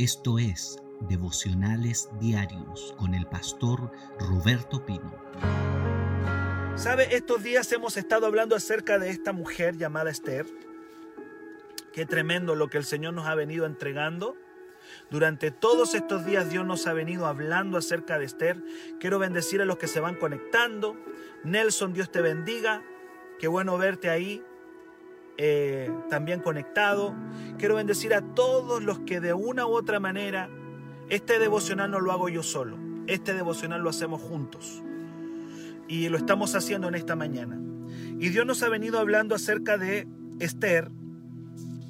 Esto es Devocionales Diarios con el pastor Roberto Pino. ¿Sabe? Estos días hemos estado hablando acerca de esta mujer llamada Esther. Qué tremendo lo que el Señor nos ha venido entregando. Durante todos estos días Dios nos ha venido hablando acerca de Esther. Quiero bendecir a los que se van conectando. Nelson, Dios te bendiga. Qué bueno verte ahí. Eh, también conectado. Quiero bendecir a todos los que de una u otra manera, este devocional no lo hago yo solo, este devocional lo hacemos juntos. Y lo estamos haciendo en esta mañana. Y Dios nos ha venido hablando acerca de Esther,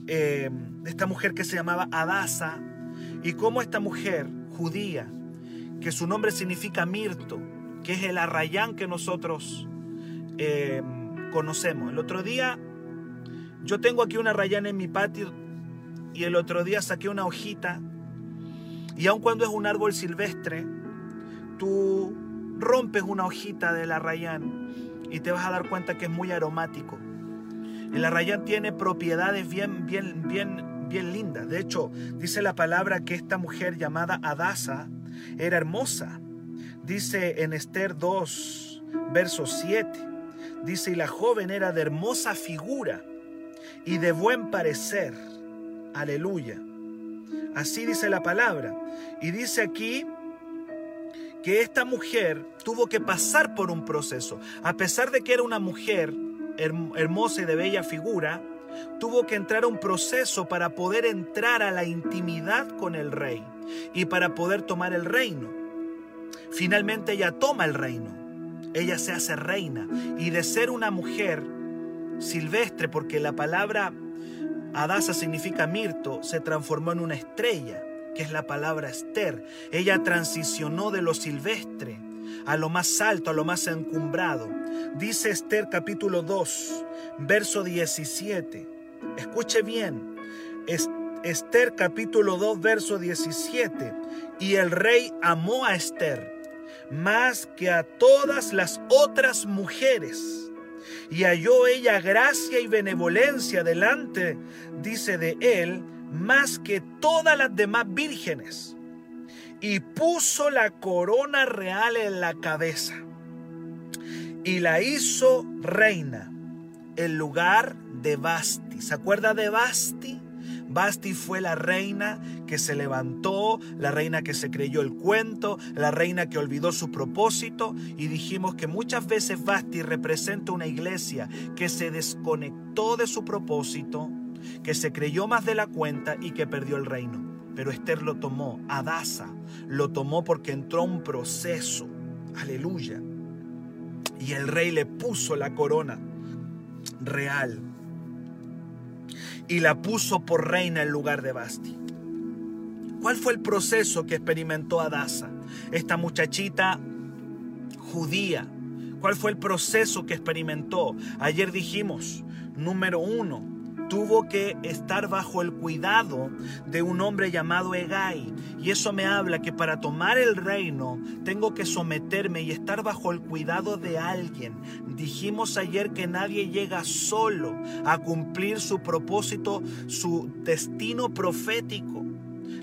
eh, esta mujer que se llamaba Adasa, y cómo esta mujer judía, que su nombre significa mirto, que es el arrayán que nosotros eh, conocemos. El otro día yo tengo aquí una rayana en mi patio y el otro día saqué una hojita y aun cuando es un árbol silvestre, tú rompes una hojita de la rayán y te vas a dar cuenta que es muy aromático. El arrayán tiene propiedades bien, bien, bien, bien lindas. De hecho, dice la palabra que esta mujer llamada Adasa era hermosa. Dice en Esther 2, verso 7. Dice, y la joven era de hermosa figura y de buen parecer. Aleluya. Así dice la palabra. Y dice aquí que esta mujer tuvo que pasar por un proceso. A pesar de que era una mujer hermosa y de bella figura, tuvo que entrar a un proceso para poder entrar a la intimidad con el rey y para poder tomar el reino. Finalmente ella toma el reino. Ella se hace reina y de ser una mujer silvestre, porque la palabra Adasa significa mirto, se transformó en una estrella, que es la palabra Esther. Ella transicionó de lo silvestre a lo más alto, a lo más encumbrado. Dice Esther capítulo 2, verso 17. Escuche bien. Esther capítulo 2, verso 17. Y el rey amó a Esther más que a todas las otras mujeres y halló ella gracia y benevolencia delante, dice de él, más que todas las demás vírgenes. Y puso la corona real en la cabeza y la hizo reina en lugar de Basti. ¿Se acuerda de Basti? Basti fue la reina que se levantó, la reina que se creyó el cuento, la reina que olvidó su propósito y dijimos que muchas veces Basti representa una iglesia que se desconectó de su propósito, que se creyó más de la cuenta y que perdió el reino. Pero Esther lo tomó, Adasa lo tomó porque entró un proceso. Aleluya. Y el rey le puso la corona real y la puso por reina en lugar de Basti. ¿Cuál fue el proceso que experimentó Adasa, esta muchachita judía? ¿Cuál fue el proceso que experimentó? Ayer dijimos, número uno, tuvo que estar bajo el cuidado de un hombre llamado Egai. Y eso me habla que para tomar el reino tengo que someterme y estar bajo el cuidado de alguien. Dijimos ayer que nadie llega solo a cumplir su propósito, su destino profético.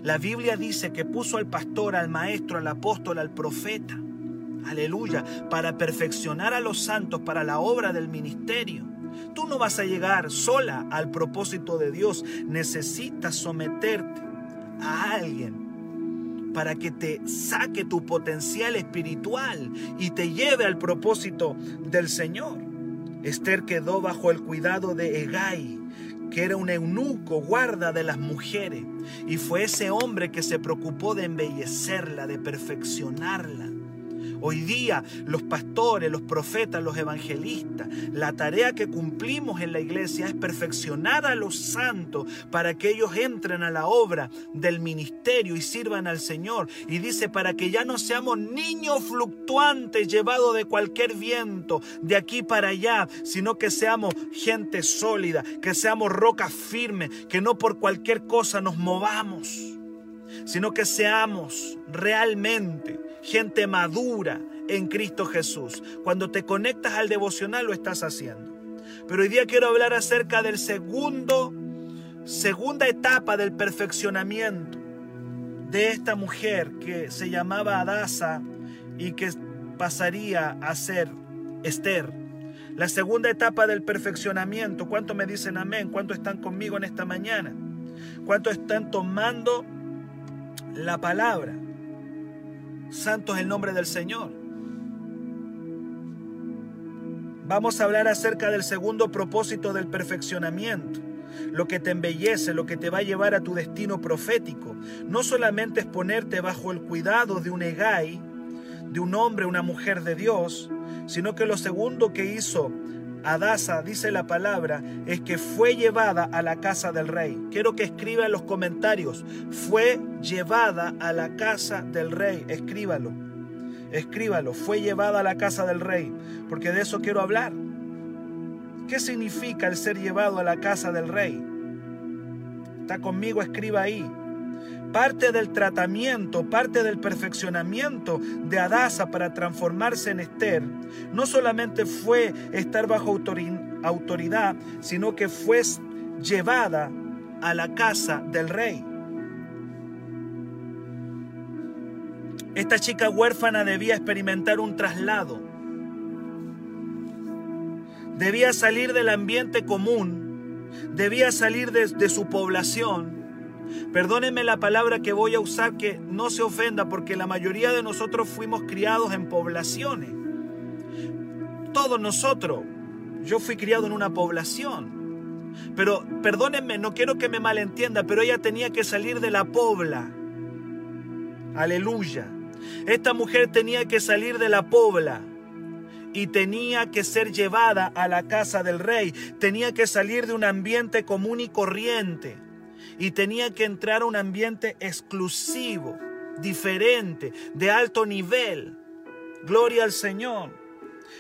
La Biblia dice que puso al pastor, al maestro, al apóstol, al profeta. Aleluya, para perfeccionar a los santos para la obra del ministerio. Tú no vas a llegar sola al propósito de Dios. Necesitas someterte a alguien para que te saque tu potencial espiritual y te lleve al propósito del Señor. Esther quedó bajo el cuidado de Egai, que era un eunuco, guarda de las mujeres, y fue ese hombre que se preocupó de embellecerla, de perfeccionarla. Hoy día los pastores, los profetas, los evangelistas, la tarea que cumplimos en la iglesia es perfeccionar a los santos para que ellos entren a la obra del ministerio y sirvan al Señor. Y dice, para que ya no seamos niños fluctuantes llevados de cualquier viento, de aquí para allá, sino que seamos gente sólida, que seamos rocas firmes, que no por cualquier cosa nos movamos sino que seamos realmente gente madura en Cristo Jesús. Cuando te conectas al devocional lo estás haciendo. Pero hoy día quiero hablar acerca del segundo, segunda etapa del perfeccionamiento. de esta mujer que se llamaba Adasa y que pasaría a ser Esther. La segunda etapa del perfeccionamiento. ¿Cuánto me dicen amén? ¿Cuánto están conmigo en esta mañana? ¿Cuánto están tomando la palabra? Santo es el nombre del Señor. Vamos a hablar acerca del segundo propósito del perfeccionamiento lo que te embellece, lo que te va a llevar a tu destino profético. No solamente es ponerte bajo el cuidado de un egay, de un hombre, una mujer de Dios, sino que lo segundo que hizo Adasa, dice la palabra, es que fue llevada a la casa del rey. Quiero que escriba en los comentarios, fue llevada a la casa del rey. Escríbalo, escríbalo, fue llevada a la casa del rey, porque de eso quiero hablar. ¿Qué significa el ser llevado a la casa del rey? Está conmigo, escriba ahí. Parte del tratamiento, parte del perfeccionamiento de Adasa para transformarse en Esther, no solamente fue estar bajo autoridad, sino que fue llevada a la casa del rey. Esta chica huérfana debía experimentar un traslado debía salir del ambiente común, debía salir de, su población. Perdónenme la palabra que voy a usar, que no se ofenda, porque la mayoría de nosotros fuimos criados en poblaciones. Todos nosotros. Yo fui criado en una población. Pero perdónenme, no quiero que me malentienda, pero ella tenía que salir de la pobla. Aleluya. Esta mujer tenía que salir de la pobla y tenía que ser llevada a la casa del rey, tenía que salir de un ambiente común y corriente y tenía que entrar a un ambiente exclusivo, diferente, de alto nivel. Gloria al Señor.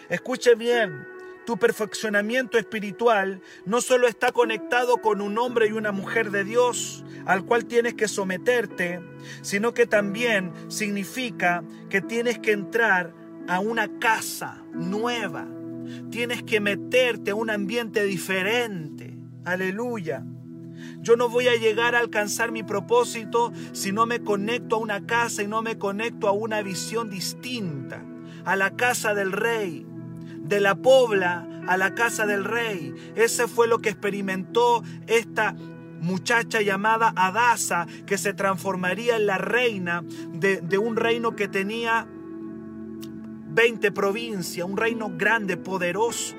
Escuche bien, tu perfeccionamiento espiritual no solo está conectado con un hombre y una mujer de Dios al cual tienes que someterte, sino que también significa que tienes que entrar a una casa nueva. Tienes que meterte a un ambiente diferente. Aleluya. Yo no voy a llegar a alcanzar mi propósito si no me conecto a una casa y no me conecto a una visión distinta. A la casa del rey. De la pobla a la casa del rey. Ese fue lo que experimentó esta muchacha llamada Adasa que se transformaría en la reina de, de un reino que tenía 20 provincias, un reino grande, poderoso.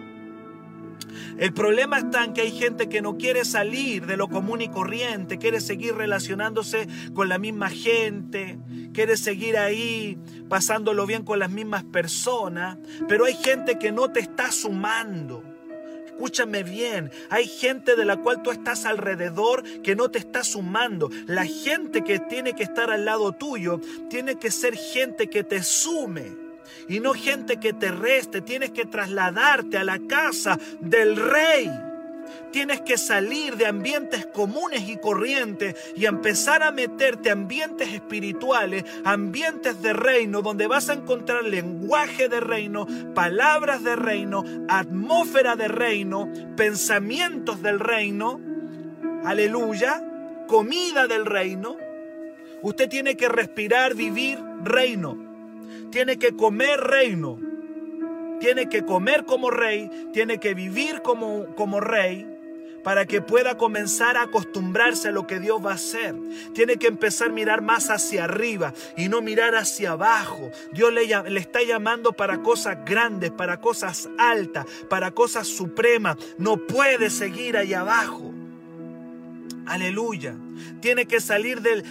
El problema está en que hay gente que no quiere salir de lo común y corriente, quiere seguir relacionándose con la misma gente, quiere seguir ahí pasándolo bien con las mismas personas, pero hay gente que no te está sumando. Escúchame bien, hay gente de la cual tú estás alrededor que no te está sumando. La gente que tiene que estar al lado tuyo tiene que ser gente que te sume y no gente que te reste. Tienes que trasladarte a la casa del rey. Tienes que salir de ambientes comunes y corrientes y empezar a meterte a ambientes espirituales, ambientes de reino, donde vas a encontrar lenguaje de reino, palabras de reino, atmósfera de reino, pensamientos del reino. Aleluya. Comida del reino. Usted tiene que respirar, vivir reino tiene que comer reino, tiene que comer como rey, tiene que vivir como, como rey para que pueda comenzar a acostumbrarse a lo que Dios va a hacer. Tiene que empezar a mirar más hacia arriba y no mirar hacia abajo. Dios le, le, está llamando para cosas grandes, para cosas altas, para cosas supremas. No puede seguir ahí abajo. Aleluya. Tiene que salir del,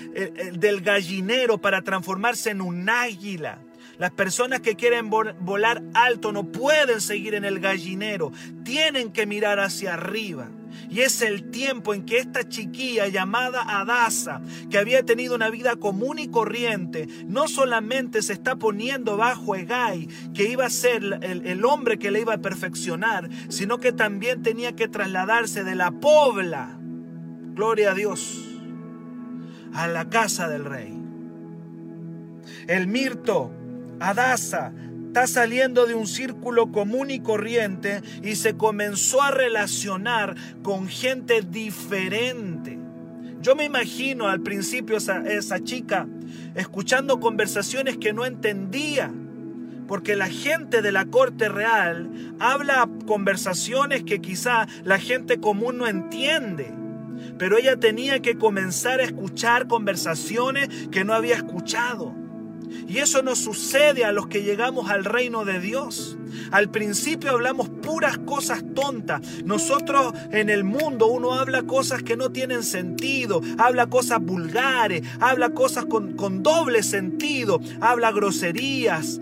del gallinero para transformarse en un águila. Las personas que quieren volar alto no pueden seguir en el gallinero, tienen que mirar hacia arriba. Y es el tiempo en que esta chiquilla llamada Adasa, que había tenido una vida común y corriente, no solamente se está poniendo bajo Egay, que iba a ser el, el hombre que le iba a perfeccionar, sino que también tenía que trasladarse de la pobla, gloria a Dios, a la casa del rey. El mirto Adasa está saliendo de un círculo común y corriente y se comenzó a relacionar con gente diferente. Yo me imagino al principio esa, esa chica escuchando conversaciones que no entendía. Porque la gente de la corte real habla conversaciones que quizá la gente común no entiende. Pero ella tenía que comenzar a escuchar conversaciones que no había escuchado. Y eso nos sucede a los que llegamos al reino de Dios. Al principio hablamos puras cosas tontas. Nosotros en el mundo uno habla cosas que no tienen sentido, habla cosas vulgares, habla cosas con, con doble sentido, habla groserías,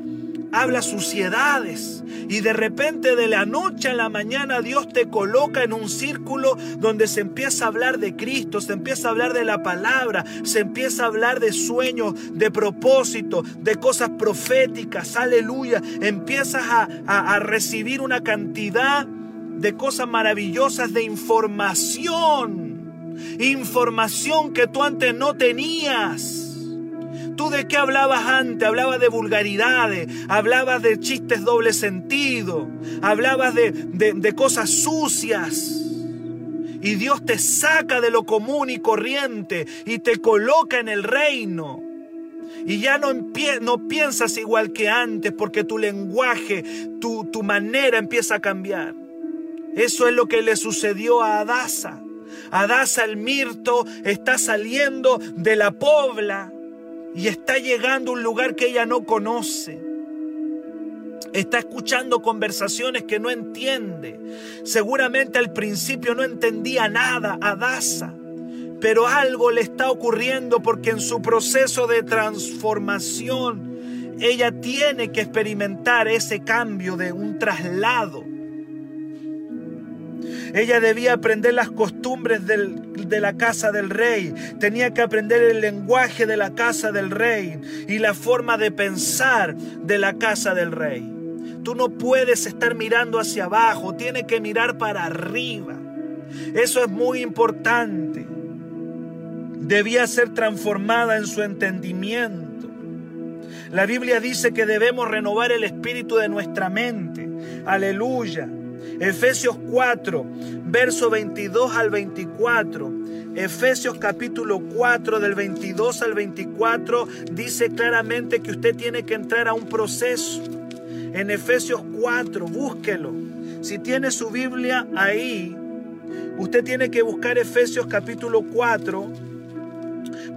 habla suciedades. Y de repente de la noche a la mañana Dios te coloca en un círculo donde se empieza a hablar de Cristo, se empieza a hablar de la palabra, se empieza a hablar de sueños, de propósito, de cosas proféticas, aleluya. Empiezas a, a recibir una cantidad de cosas maravillosas, de información, información que tú antes no tenías. ¿Tú de qué hablabas antes? Hablabas de vulgaridades, hablabas de chistes doble sentido, hablabas de, de, cosas sucias. Y Dios te saca de lo común y corriente y te coloca en el reino. Y ya no, no piensas igual que antes porque tu lenguaje, tu, tu manera empieza a cambiar. Eso es lo que le sucedió a Adasa. Adasa el mirto está saliendo de la pobla y está llegando a un lugar que ella no conoce. Está escuchando conversaciones que no entiende. Seguramente al principio no entendía nada a Daza, pero algo le está ocurriendo porque en su proceso de transformación ella tiene que experimentar ese cambio de un traslado ella debía aprender las costumbres de la casa del rey. Tenía que aprender el lenguaje de la casa del rey y la forma de pensar de la casa del rey. Tú no puedes estar mirando hacia abajo, tienes que mirar para arriba. Eso es muy importante. Debía ser transformada en su entendimiento. La Biblia dice que debemos renovar el espíritu de nuestra mente. Aleluya. Efesios 4, verso 22 al 24. Efesios capítulo 4 del 22 al 24 dice claramente que usted tiene que entrar a un proceso. En Efesios 4, búsquelo. Si tiene su Biblia ahí, usted tiene que buscar Efesios capítulo 4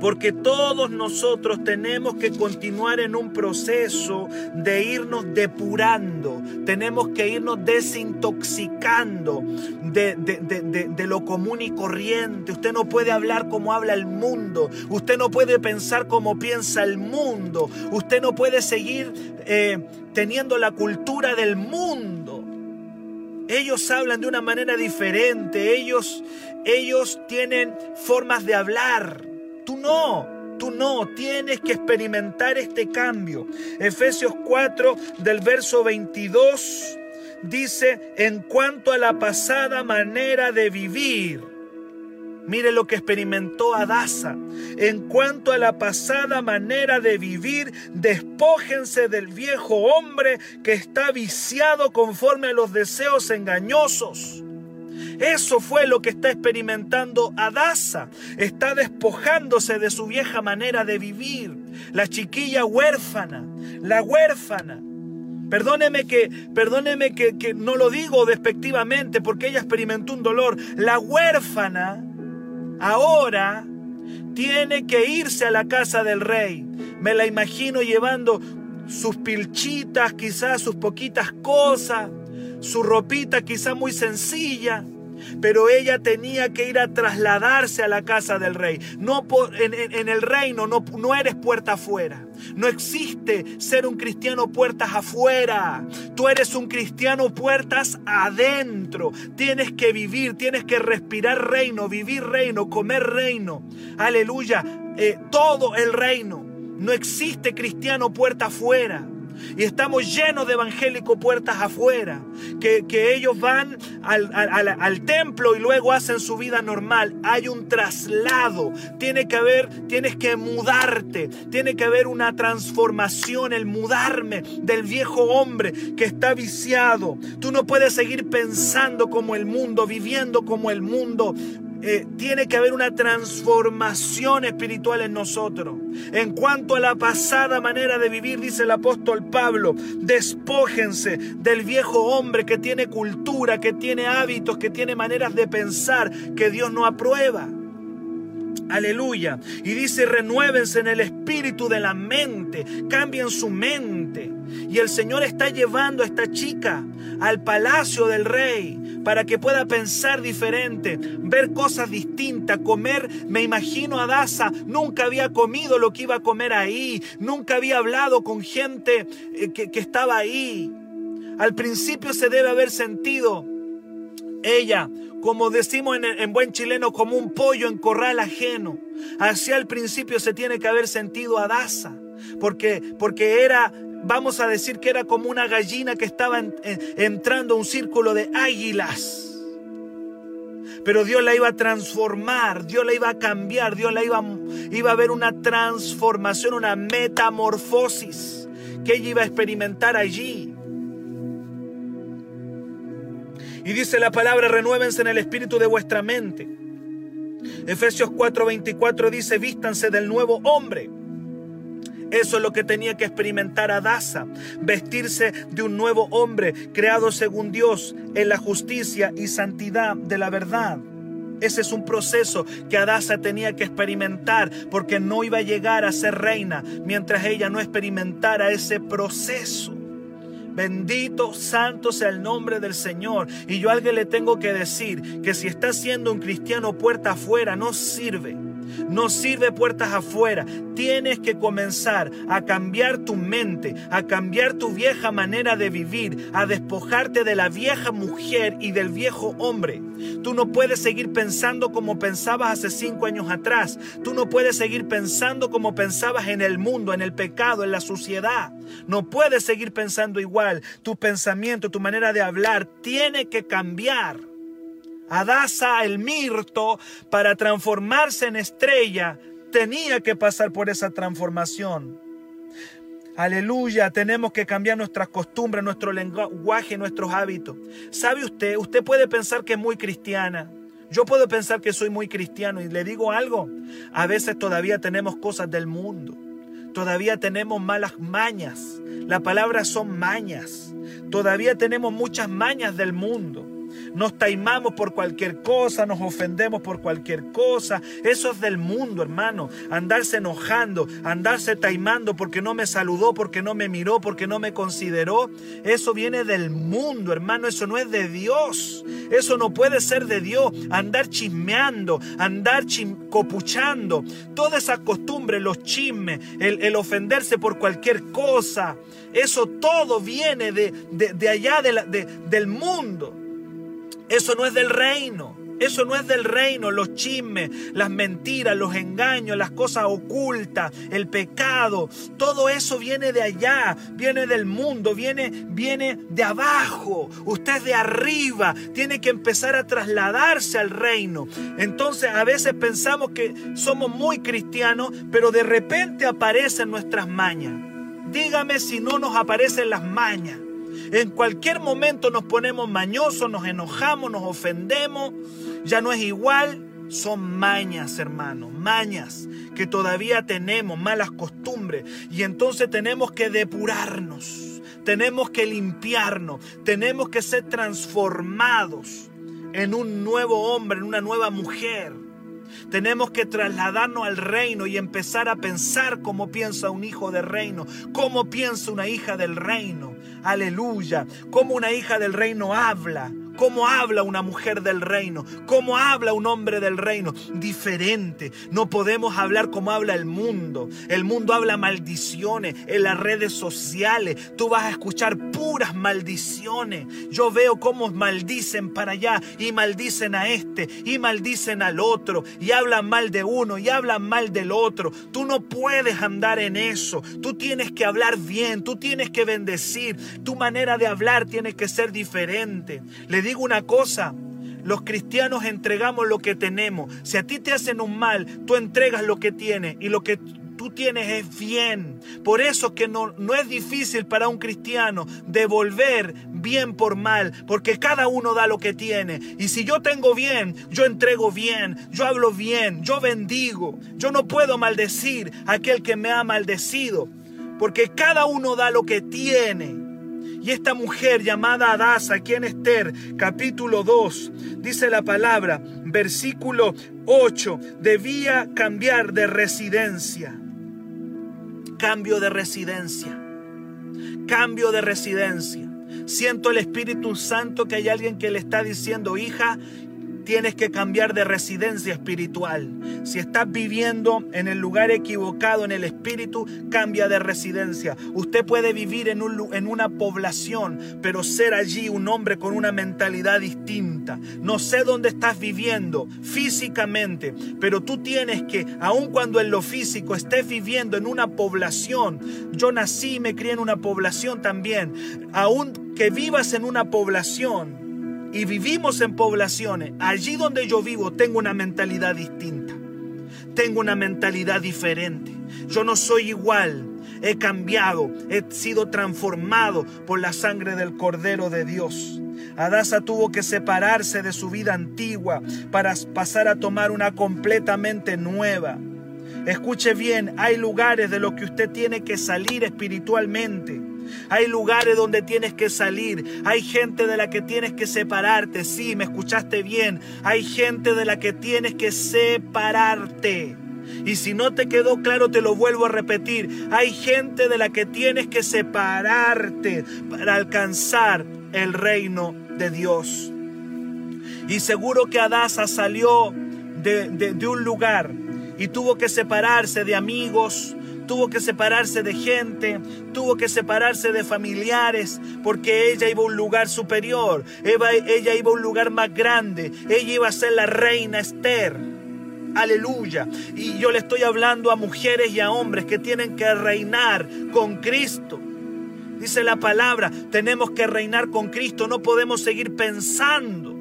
porque todos nosotros tenemos que continuar en un proceso de irnos depurando, tenemos que irnos desintoxicando de, de, lo común y corriente. Usted no puede hablar como habla el mundo, usted no puede pensar como piensa el mundo, usted no puede seguir eh, teniendo la cultura del mundo. Ellos hablan de una manera diferente, ellos, ellos tienen formas de hablar Tú no, tú no, tienes que experimentar este cambio. Efesios 4 del verso 22 dice, en cuanto a la pasada manera de vivir, Mire lo que experimentó Adasa. En cuanto a la pasada manera de vivir, despójense del viejo hombre que está viciado conforme a los deseos engañosos eso fue lo que está experimentando Adasa. Está despojándose de su vieja manera de vivir. La chiquilla huérfana, la huérfana. Perdóneme que, perdóneme que, que no lo digo despectivamente porque ella experimentó un dolor. La huérfana ahora tiene que irse a la casa del rey. Me la imagino llevando sus pilchitas, quizás sus poquitas cosas, su ropita quizás muy sencilla pero ella tenía que ir a trasladarse a la casa del rey. No en, el reino no, no eres puerta afuera. No existe ser un cristiano puertas afuera. Tú eres un cristiano puertas adentro. Tienes que vivir, tienes que respirar reino, vivir reino, comer reino. Aleluya. Eh, todo el reino. No existe cristiano puerta afuera. Y estamos llenos de evangélicos puertas afuera, que, ellos van al, al, templo y luego hacen su vida normal. Hay un traslado, tiene que haber, tienes que mudarte, tiene que haber una transformación, el mudarme del viejo hombre que está viciado. Tú no puedes seguir pensando como el mundo, viviendo como el mundo eh, tiene que haber una transformación espiritual en nosotros. En cuanto a la pasada manera de vivir, dice el apóstol Pablo, despójense del viejo hombre que tiene cultura, que tiene hábitos, que tiene maneras de pensar que Dios no aprueba. Aleluya. Y dice, renuévense en el espíritu de la mente, cambien su mente. Y el Señor está llevando a esta chica al palacio del rey para que pueda pensar diferente, ver cosas distintas, comer. Me imagino a Daza, nunca había comido lo que iba a comer ahí, nunca había hablado con gente eh, que, que estaba ahí. Al principio se debe haber sentido ella, como decimos en, buen chileno, como un pollo en corral ajeno. Hacia el principio se tiene que haber sentido a Daza, porque, porque era, vamos a decir que era como una gallina que estaba entrando a un círculo de águilas. Pero Dios la iba a transformar, Dios la iba a cambiar, Dios la iba, iba a ver una transformación, una metamorfosis que ella iba a experimentar allí. Y dice la palabra, renuévense en el espíritu de vuestra mente. Efesios 4:24 dice, vístanse del nuevo hombre. Eso es lo que tenía que experimentar Adasa, vestirse de un nuevo hombre creado según Dios en la justicia y santidad de la verdad. Ese es un proceso que Adasa tenía que experimentar porque no iba a llegar a ser reina mientras ella no experimentara ese proceso. Bendito, santo sea el nombre del Señor. Y yo a alguien le tengo que decir que si está siendo un cristiano puerta afuera, no sirve. No sirve puertas afuera. Tienes que comenzar a cambiar tu mente, a cambiar tu vieja manera de vivir, a despojarte de la vieja mujer y del viejo hombre. Tú no puedes seguir pensando como pensabas hace cinco años atrás. Tú no puedes seguir pensando como pensabas en el mundo, en el pecado, en la suciedad. No puedes seguir pensando igual. Tu pensamiento, tu manera de hablar tiene que cambiar. Adasa, el mirto, para transformarse en estrella, tenía que pasar por esa transformación. Aleluya, tenemos que cambiar nuestras costumbres, nuestro lenguaje, nuestros hábitos. ¿Sabe usted? Usted puede pensar que es muy cristiana. Yo puedo pensar que soy muy cristiano y le digo algo. A veces todavía tenemos cosas del mundo. Todavía tenemos malas mañas. La palabra son mañas. Todavía tenemos muchas mañas del mundo nos taimamos por cualquier cosa, nos ofendemos por cualquier cosa. Eso es del mundo, hermano. Andarse enojando, andarse taimando porque no me saludó, porque no me miró, porque no me consideró. Eso viene del mundo, hermano. Eso no es de Dios. Eso no puede ser de Dios. Andar chismeando, andar copuchando. Toda esa costumbre, los chismes, el, ofenderse por cualquier cosa. Eso todo viene de, de, allá del mundo. Eso no es del reino. Eso no es del reino, los chismes, las mentiras, los engaños, las cosas ocultas, el pecado, todo eso viene de allá, viene del mundo, viene, viene de abajo. Usted de arriba, tiene que empezar a trasladarse al reino. Entonces a veces pensamos que somos muy cristianos, pero de repente aparecen nuestras mañas. Dígame si no nos aparecen las mañas. En cualquier momento nos ponemos mañosos, nos enojamos, nos ofendemos. Ya no es igual. Son mañas, hermano, mañas que todavía tenemos, malas costumbres. Y entonces tenemos que depurarnos, tenemos que limpiarnos, tenemos que ser transformados en un nuevo hombre, en una nueva mujer. Tenemos que trasladarnos al reino y empezar a pensar como piensa un hijo del reino, cómo piensa una hija del reino. Aleluya. Cómo una hija del reino habla, cómo habla una mujer del reino, cómo habla un hombre del reino, diferente. No podemos hablar como habla el mundo. El mundo habla maldiciones en las redes sociales. Tú vas a escuchar puras maldiciones. Yo veo cómo maldicen para allá y maldicen a este y maldicen al otro y hablan mal de uno y hablan mal del otro. Tú no puedes andar en eso. Tú tienes que hablar bien, tú tienes que bendecir. Tu manera de hablar tiene que ser diferente. Le digo una cosa, los cristianos entregamos lo que tenemos. Si a ti te hacen un mal, tú entregas lo que tienes y lo que tú tienes es bien. Por eso que no, no es difícil para un cristiano devolver bien por mal, porque cada uno da lo que tiene. Y si yo tengo bien, yo entrego bien, yo hablo bien, yo bendigo. Yo no puedo maldecir a aquel que me ha maldecido, porque cada uno da lo que tiene. Y esta mujer llamada Adasa, aquí en Esther, capítulo 2, dice la palabra, versículo 8, debía cambiar de residencia. Cambio de residencia. Cambio de residencia. Siento el Espíritu Santo que hay alguien que le está diciendo, hija, tienes que cambiar de residencia espiritual. Si estás viviendo en el lugar equivocado en el espíritu, cambia de residencia. Usted puede vivir en, un, en una población, pero ser allí un hombre con una mentalidad distinta. No sé dónde estás viviendo físicamente, pero tú tienes que, aun cuando en lo físico estés viviendo en una población, yo nací y me crié en una población también, aun que vivas en una población, y vivimos en poblaciones, allí donde yo vivo tengo una mentalidad distinta. Tengo una mentalidad diferente. Yo no soy igual. He cambiado, he sido transformado por la sangre del Cordero de Dios. Adasa tuvo que separarse de su vida antigua para pasar a tomar una completamente nueva. Escuche bien, hay lugares de los que usted tiene que salir espiritualmente. Hay lugares donde tienes que salir. Hay gente de la que tienes que separarte. Sí, me escuchaste bien. Hay gente de la que tienes que separarte. Y si no te quedó claro, te lo vuelvo a repetir. Hay gente de la que tienes que separarte para alcanzar el reino de Dios. Y seguro que Adasa salió de, de un lugar y tuvo que separarse de amigos, tuvo que separarse de gente, tuvo que separarse de familiares, porque ella iba a un lugar superior, ella iba a un lugar más grande, ella iba a ser la reina Esther. Aleluya. Y yo le estoy hablando a mujeres y a hombres que tienen que reinar con Cristo. Dice la palabra, tenemos que reinar con Cristo, no podemos seguir pensando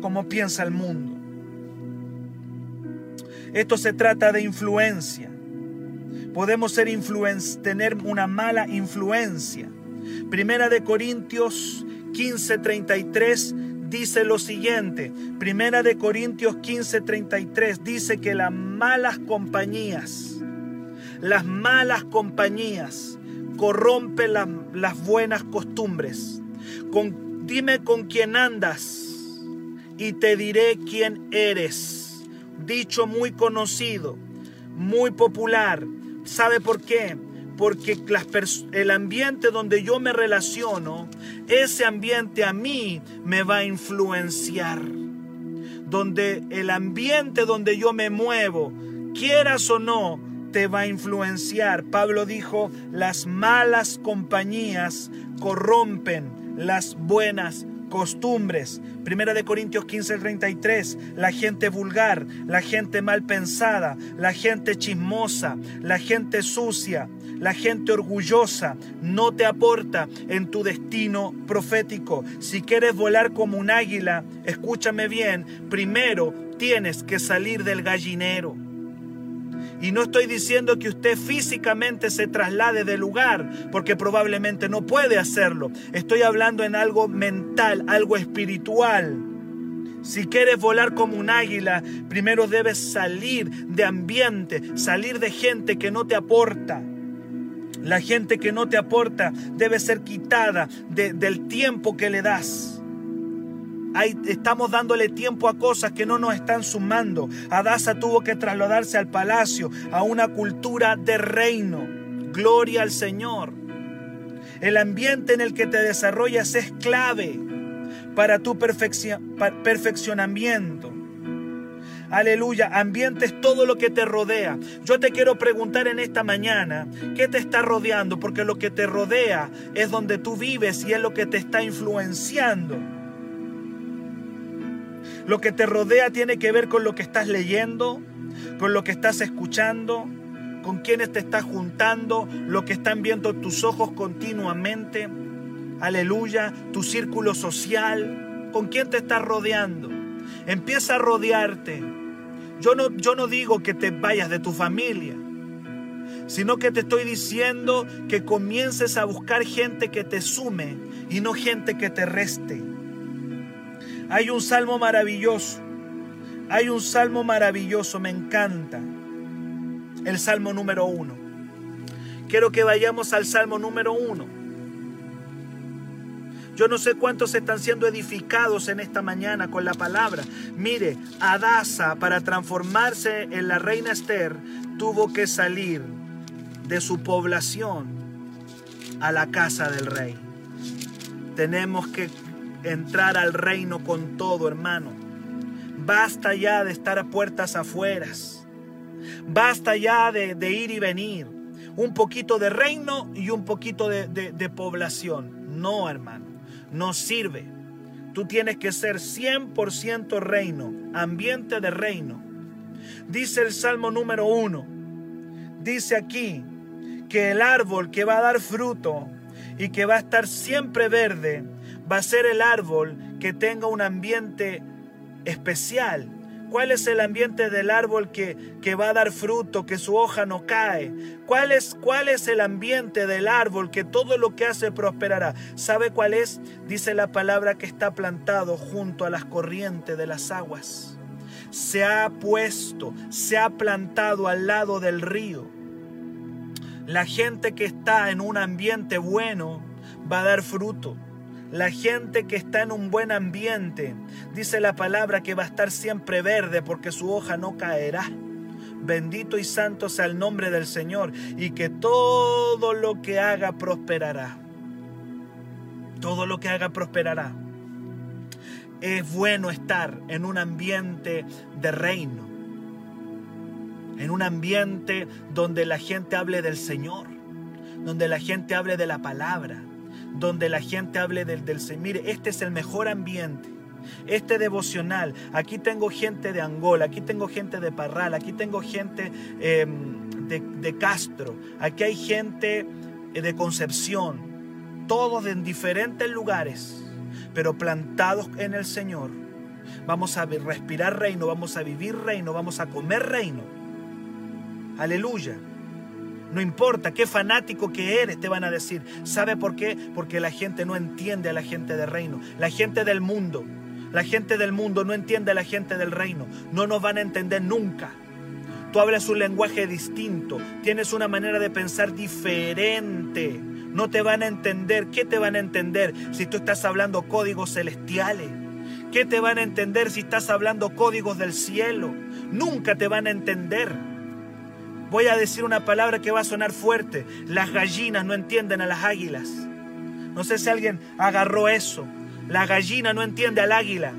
como piensa el mundo. Esto se trata de influencia podemos ser tener una mala influencia. Primera de Corintios 15:33 dice lo siguiente. Primera de Corintios 15:33 dice que las malas compañías, las malas compañías corrompen las buenas costumbres. Dime con quién andas y te diré quién eres. Dicho muy conocido, muy popular, ¿Sabe por qué? Porque el ambiente donde yo me relaciono, ese ambiente a mí me va a influenciar. Donde el ambiente donde yo me muevo, quieras o no, te va a influenciar. Pablo dijo, las malas compañías corrompen las buenas costumbres. Primera de Corintios 15, 33. La gente vulgar, la gente mal pensada, la gente chismosa, la gente sucia, la gente orgullosa no te aporta en tu destino profético. Si quieres volar como un águila, escúchame bien, primero tienes que salir del gallinero. Y no estoy diciendo que usted físicamente se traslade de lugar, porque probablemente no puede hacerlo. Estoy hablando en algo mental, algo espiritual. Si quieres volar como un águila, primero debes salir de ambiente, salir de gente que no te aporta. La gente que no te aporta debe ser quitada del tiempo que le das estamos dándole tiempo a cosas que no nos están sumando. Adasa tuvo que trasladarse al palacio, a una cultura de reino. Gloria al Señor. El ambiente en el que te desarrollas es clave para tu perfeccionamiento. Aleluya, ambiente es todo lo que te rodea. Yo te quiero preguntar en esta mañana, ¿qué te está rodeando? Porque lo que te rodea es donde tú vives y es lo que te está influenciando. Lo que te rodea tiene que ver con lo que estás leyendo, con lo que estás escuchando, con quienes te estás juntando, lo que están viendo tus ojos continuamente. Aleluya, tu círculo social, con quién te estás rodeando. Empieza a rodearte. Yo no, yo no digo que te vayas de tu familia. sino que te estoy diciendo que comiences a buscar gente que te sume y no gente que te reste. Hay un salmo maravilloso, hay un salmo maravilloso, me encanta, el salmo número uno. Quiero que vayamos al salmo número uno. Yo no sé cuántos están siendo edificados en esta mañana con la palabra. Mire, Adasa para transformarse en la reina Esther tuvo que salir de su población a la casa del rey. Tenemos que entrar al reino con todo, hermano. Basta ya de estar a puertas afueras. Basta ya de, ir y venir. Un poquito de reino y un poquito de, población. No, hermano no sirve. Tú tienes que ser 100% reino, ambiente de reino. Dice el Salmo número uno. Dice aquí que el árbol que va a dar fruto y que va a estar siempre verde va a ser el árbol que tenga un ambiente especial, ¿Cuál es el ambiente del árbol que, que, va a dar fruto, que su hoja no cae? ¿Cuál es, ¿Cuál es el ambiente del árbol que todo lo que hace prosperará? ¿Sabe cuál es? Dice la palabra que está plantado junto a las corrientes de las aguas. Se ha puesto, se ha plantado al lado del río. La gente que está en un ambiente bueno va a dar fruto. La gente que está en un buen ambiente, dice la palabra que va a estar siempre verde porque su hoja no caerá. Bendito y santo sea el nombre del Señor y que todo lo que haga prosperará. Todo lo que haga prosperará. Es bueno estar en un ambiente de reino, en un ambiente donde la gente hable del Señor, donde la gente hable de la palabra, donde la gente hable del, del Mire, este es el mejor ambiente. Este devocional, aquí tengo gente de Angola, aquí tengo gente de Parral, aquí tengo gente em, de, de Castro, aquí hay gente eh, de Concepción, todos en diferentes lugares, pero plantados en el Señor. Vamos a respirar reino, vamos a vivir reino, vamos a comer reino. Aleluya. No importa qué fanático que eres, te van a decir. ¿Sabe por qué? Porque la gente no entiende a la gente del reino. La gente del mundo. La gente del mundo no entiende a la gente del reino. No nos van a entender nunca. Tú hablas un lenguaje distinto. Tienes una manera de pensar diferente. No te van a entender. ¿Qué te van a entender si tú estás hablando códigos celestiales? ¿Qué te van a entender si estás hablando códigos del cielo? Nunca te van a entender. Voy a decir una palabra que va a sonar fuerte. Las gallinas no entienden a las águilas. No sé si alguien agarró eso. La gallina no entiende al águila.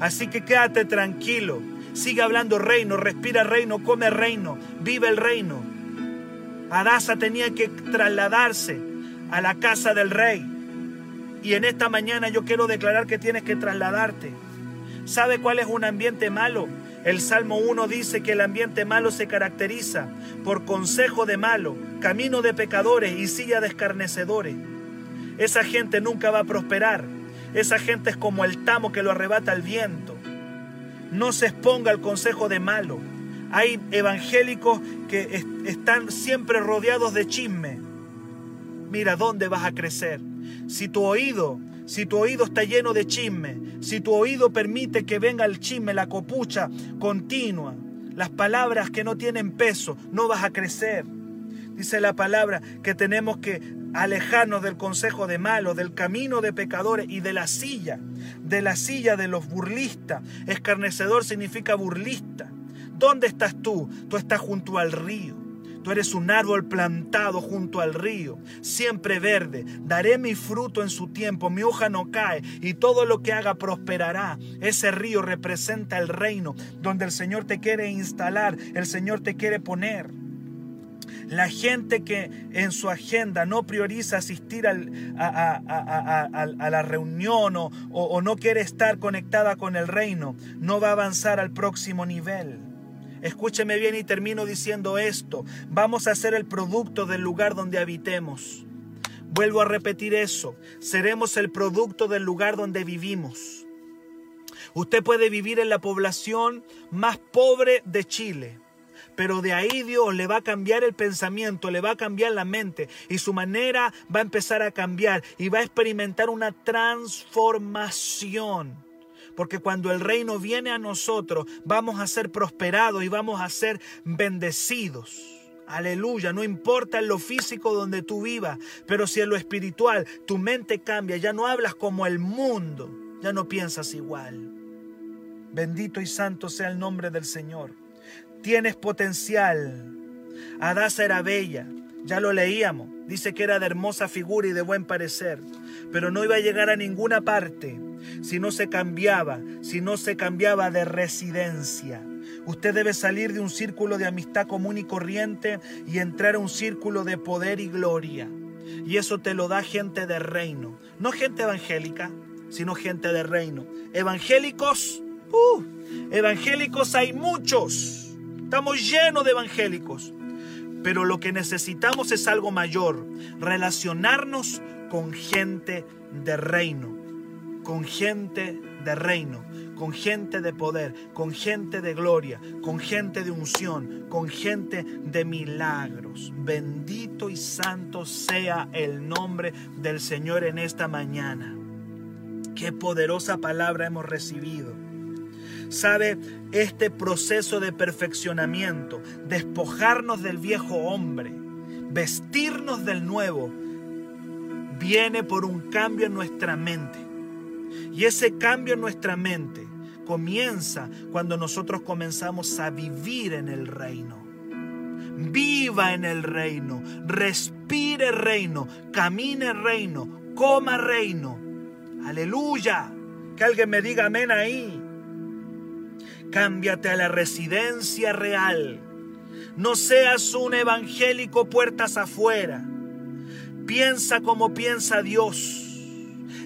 Así que quédate tranquilo. Sigue hablando reino, respira reino, come reino, vive el reino. Adasa tenía que trasladarse a la casa del rey. Y en esta mañana yo quiero declarar que tienes que trasladarte. ¿Sabe cuál es un ambiente malo? El Salmo 1 dice que el ambiente malo se caracteriza por consejo de malo, camino de pecadores y silla de escarnecedores. Esa gente nunca va a prosperar. Esa gente es como el tamo que lo arrebata el viento. No se exponga al consejo de malo. Hay evangélicos que están siempre rodeados de chisme. Mira, ¿dónde vas a crecer? Si tu oído si tu oído está lleno de chisme, si tu oído permite que venga el chisme, la copucha continua, las palabras que no tienen peso, no vas a crecer. Dice la palabra que tenemos que alejarnos del consejo de malos, del camino de pecadores y de la silla, de la silla de los burlistas. Escarnecedor significa burlista. ¿Dónde estás tú? Tú estás junto al río. Tú eres un árbol plantado junto al río, siempre verde. Daré mi fruto en su tiempo, mi hoja no cae y todo lo que haga prosperará. Ese río representa el reino donde el Señor te quiere instalar, el Señor te quiere poner. La gente que en su agenda no prioriza asistir a, la reunión o no quiere estar conectada con el reino, no va a avanzar al próximo nivel. Escúcheme bien y termino diciendo esto. Vamos a ser el producto del lugar donde habitemos. Vuelvo a repetir eso. Seremos el producto del lugar donde vivimos. Usted puede vivir en la población más pobre de Chile, pero de ahí Dios le va a cambiar el pensamiento, le va a cambiar la mente y su manera va a empezar a cambiar y va a experimentar una transformación. Porque cuando el reino viene a nosotros, vamos a ser prosperados y vamos a ser bendecidos. Aleluya, no importa en lo físico donde tú vivas, pero si en lo espiritual tu mente cambia, ya no hablas como el mundo, ya no piensas igual. Bendito y santo sea el nombre del Señor. Tienes potencial. Adasa era bella, ya lo leíamos. Dice que era de hermosa figura y de buen parecer, pero no iba a llegar a ninguna parte si no se cambiaba, si no se cambiaba de residencia. Usted debe salir de un círculo de amistad común y corriente y entrar a un círculo de poder y gloria. Y eso te lo da gente de reino. No gente evangélica, sino gente de reino. Evangélicos, uh, evangélicos hay muchos. Estamos llenos de evangélicos. Pero lo que necesitamos es algo mayor. Relacionarnos con gente de reino. Con gente de reino con gente de poder, con gente de gloria, con gente de unción, con gente de milagros. Bendito y santo sea el nombre del Señor en esta mañana. Qué poderosa palabra hemos recibido. Sabe, este proceso de perfeccionamiento, despojarnos del viejo hombre, vestirnos del nuevo, viene por un cambio en nuestra mente. Y ese cambio en nuestra mente comienza cuando nosotros comenzamos a vivir en el reino. Viva en el reino, respire reino, camine reino, coma reino. Aleluya. Que alguien me diga amén ahí. Cámbiate a la residencia real. No seas un evangélico puertas afuera. Piensa como piensa Dios.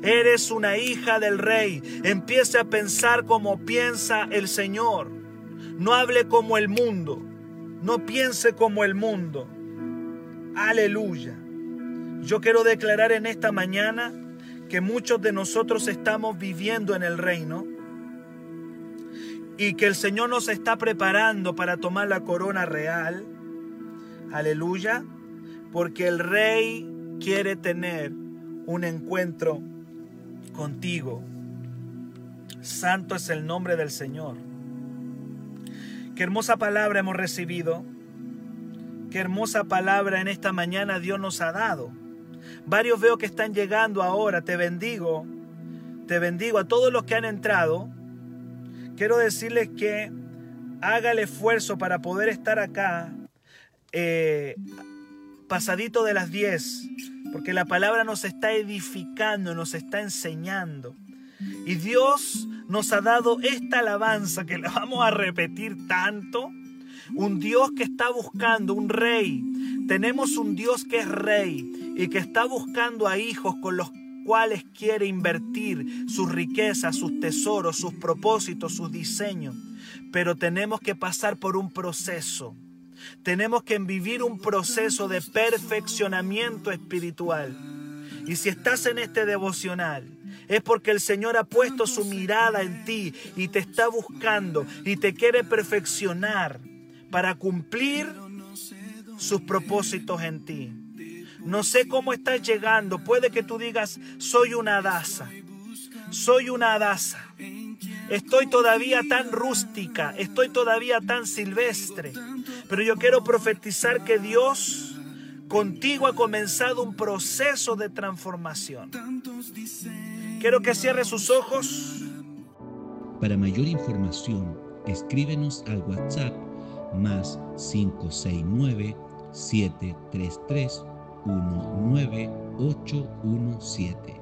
Eres una hija del rey. Empiece a pensar como piensa el Señor. No hable como el mundo. No piense como el mundo. Aleluya. Yo quiero declarar en esta mañana que muchos de nosotros estamos viviendo en el reino y que el Señor nos está preparando para tomar la corona real. Aleluya. Porque el rey quiere tener un encuentro contigo. Santo es el nombre del Señor. Qué hermosa palabra hemos recibido. Qué hermosa palabra en esta mañana Dios nos ha dado. Varios veo que están llegando ahora. Te bendigo. Te bendigo a todos los que han entrado. Quiero decirles que haga el esfuerzo para poder estar acá eh, pasadito de las 10 porque la palabra nos está edificando, nos está enseñando. Y Dios nos ha dado esta alabanza que la vamos a repetir tanto. Un Dios que está buscando un rey. Tenemos un Dios que es rey y que está buscando a hijos con los cuales quiere invertir sus riquezas, sus tesoros, sus propósitos, sus diseños. Pero tenemos que pasar por un proceso. Tenemos que vivir un proceso de perfeccionamiento espiritual. Y si estás en este devocional, es porque el Señor ha puesto su mirada en ti y te está buscando y te quiere perfeccionar para cumplir sus propósitos en ti. No sé cómo estás llegando. Puede que tú digas, soy una daza. Soy una daza. Estoy todavía tan rústica. Estoy todavía tan silvestre. Pero yo quiero profetizar que Dios contigo ha comenzado un proceso de transformación. Quiero que cierre sus ojos. Para mayor información, escríbenos al WhatsApp más 569 733 19817.